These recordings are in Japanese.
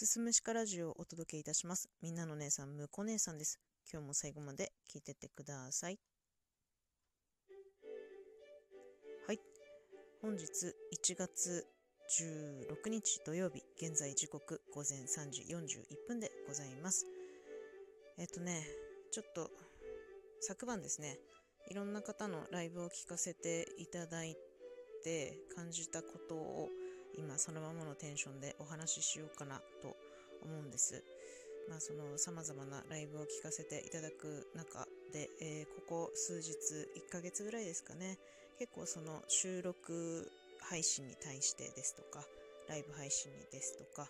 すすむしかラジオをお届けいたします。みんなの姉さん、むこ姉さんです。今日も最後まで聞いてってください。はい。本日1月16日土曜日、現在時刻午前3時41分でございます。えっとね、ちょっと昨晩ですね、いろんな方のライブを聞かせていただいて感じたことを今そのままのテンションでお話ししようかなと思うんです。まあその様々なライブを聞かせていただく中で、えー、ここ数日、1ヶ月ぐらいですかね、結構その収録配信に対してですとか、ライブ配信にですとか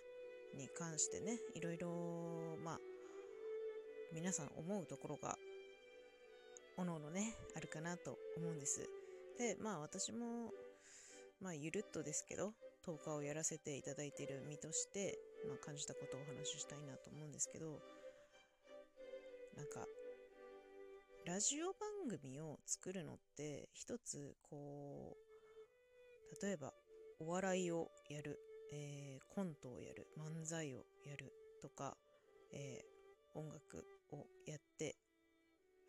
に関してね、いろいろ、まあ、皆さん思うところが、おのおのね、あるかなと思うんです。で、まあ私も、まあゆるっとですけど、10日をやらせていただいている身として、まあ、感じたことをお話ししたいなと思うんですけどなんかラジオ番組を作るのって一つこう例えばお笑いをやる、えー、コントをやる漫才をやるとか、えー、音楽をやって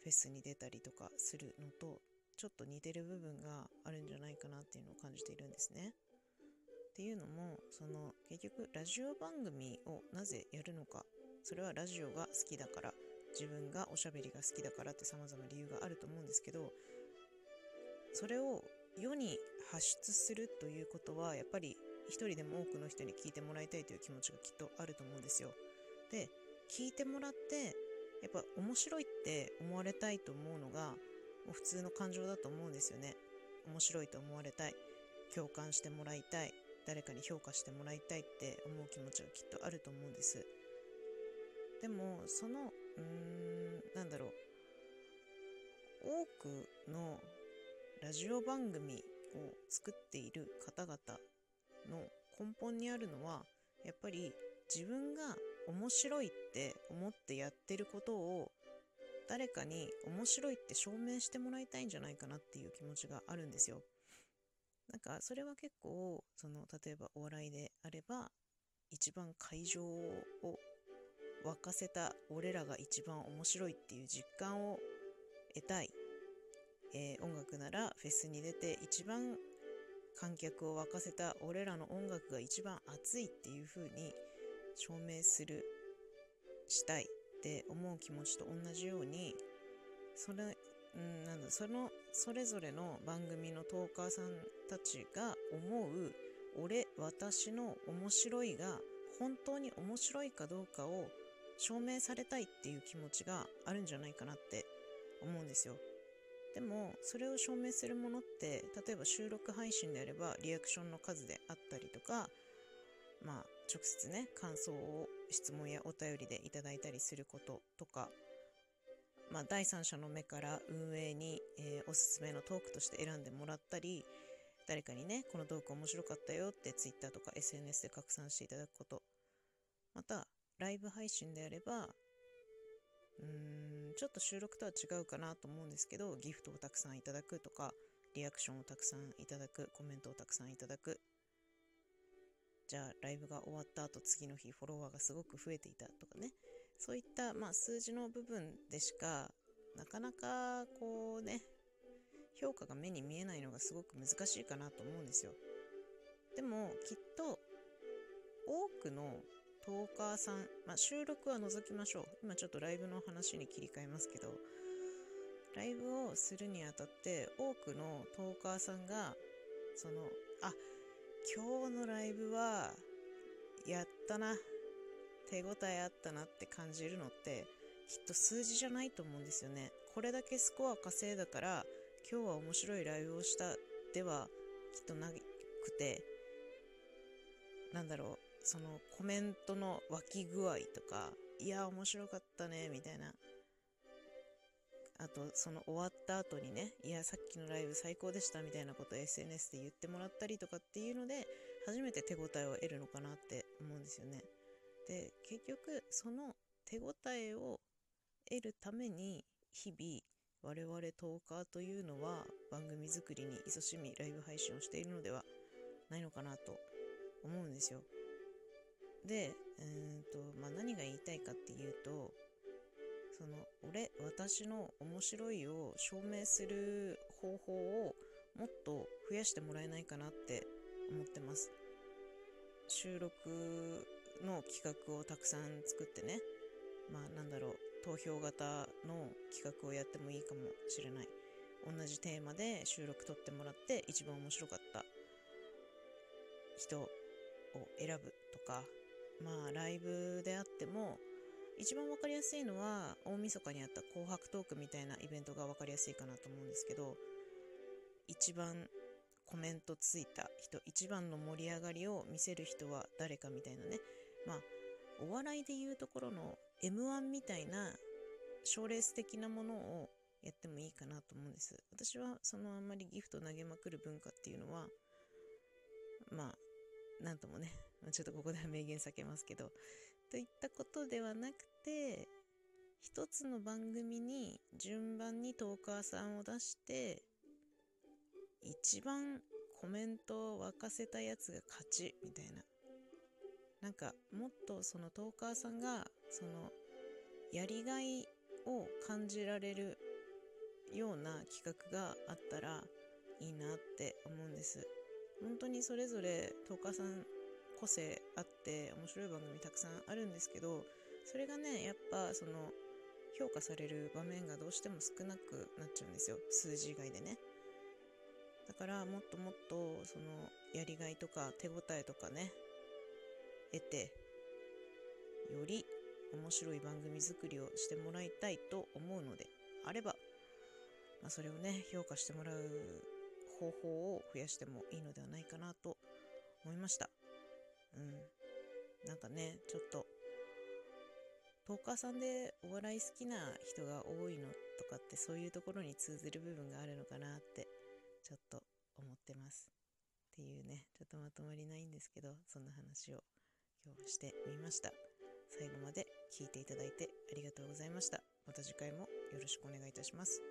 フェスに出たりとかするのとちょっと似てる部分があるんじゃないかなっていうのを感じているんですね。っていうのもその結局ラジオ番組をなぜやるのかそれはラジオが好きだから自分がおしゃべりが好きだからって様々な理由があると思うんですけどそれを世に発出するということはやっぱり一人でも多くの人に聞いてもらいたいという気持ちがきっとあると思うんですよ。で聞いてもらってやっぱ面白いって思われたいと思うのがもう普通の感情だと思うんですよね。面白いと思われたい。共感してもらいたい。誰かに評価してもらいたいって思う気持ちがきっとあると思うんですでもそのうーんなんだろう多くのラジオ番組を作っている方々の根本にあるのはやっぱり自分が面白いって思ってやってることを誰かに面白いって証明してもらいたいんじゃないかなっていう気持ちがあるんですよ。なんかそれは結構その例えばお笑いであれば一番会場を沸かせた俺らが一番面白いっていう実感を得たい、えー、音楽ならフェスに出て一番観客を沸かせた俺らの音楽が一番熱いっていう風に証明するしたいって思う気持ちと同じようにそれうん、なんだそのそれぞれの番組のトーカーさんたちが思う俺私の面白いが本当に面白いかどうかを証明されたいっていう気持ちがあるんじゃないかなって思うんですよ。でもそれを証明するものって例えば収録配信であればリアクションの数であったりとかまあ直接ね感想を質問やお便りでいただいたりすることとかまあ、第三者の目から運営に、えー、おすすめのトークとして選んでもらったり誰かにねこのトーク面白かったよって Twitter とか SNS で拡散していただくこと。またライブ配信であればうーんちょっと収録とは違うかなと思うんですけどギフトをたくさんいただくとかリアクションをたくさんいただくコメントをたくさんいただく。じゃあライブが終わった後次の日フォロワーがすごく増えていたとかね。そういった、まあ、数字の部分でしかなかなかこうね評価が目に見えないのがすごく難しいかなと思うんですよ。でもきっと多くのトーカーさん、まあ、収録は除きましょう。今ちょっとライブの話に切り替えますけどライブをするにあたって多くのトーカーさんがそのあ今日のライブはやったな手応えあったなって感じるのってきっと数字じゃないと思うんですよね。これだけスコア稼いだから今日は面白いライブをしたではきっとなくてなんだろうそのコメントの湧き具合とかいや面白かったねみたいなあとその終わった後にねいやさっきのライブ最高でしたみたいなことを SNS で言ってもらったりとかっていうので初めて手応えを得るのかなって思うんですよね。で結局その手応えを得るために日々我々トーカーというのは番組作りに勤しみライブ配信をしているのではないのかなと思うんですよ。で、うんとまあ、何が言いたいかっていうとその俺私の面白いを証明する方法をもっと増やしてもらえないかなって思ってます収録の企画をたくさん作ってね。まあなんだろう。投票型の企画をやってもいいかもしれない。同じテーマで収録撮ってもらって一番面白かった人を選ぶとか。まあライブであっても一番分かりやすいのは大晦日にあった紅白トークみたいなイベントが分かりやすいかなと思うんですけど一番コメントついた人一番の盛り上がりを見せる人は誰かみたいなね。まあお笑いでいうところの m 1みたいな賞レース的なものをやってもいいかなと思うんです。私はそのあんまりギフト投げまくる文化っていうのはまあなんともねちょっとここでは名言避けますけどといったことではなくて一つの番組に順番にトーカーさんを出して一番コメントを沸かせたやつが勝ちみたいな。なんかもっとそのトーカーさんがそのやりがいを感じられるような企画があったらいいなって思うんです。本当にそれぞれトーカーさん個性あって面白い番組たくさんあるんですけどそれがねやっぱその評価される場面がどうしても少なくなっちゃうんですよ。数字以外でね。だからもっともっとそのやりがいとか手応えとかね得てより面白い番組作りをしてもらいたいと思うのであれば、まあ、それをね評価してもらう方法を増やしてもいいのではないかなと思いました。うん。なんかねちょっとトーカーさんでお笑い好きな人が多いのとかってそういうところに通ずる部分があるのかなってちょっと思ってます。っていうねちょっとまとまりないんですけどそんな話を。今日はしてみました。最後まで聞いていただいてありがとうございました。また次回もよろしくお願いいたします。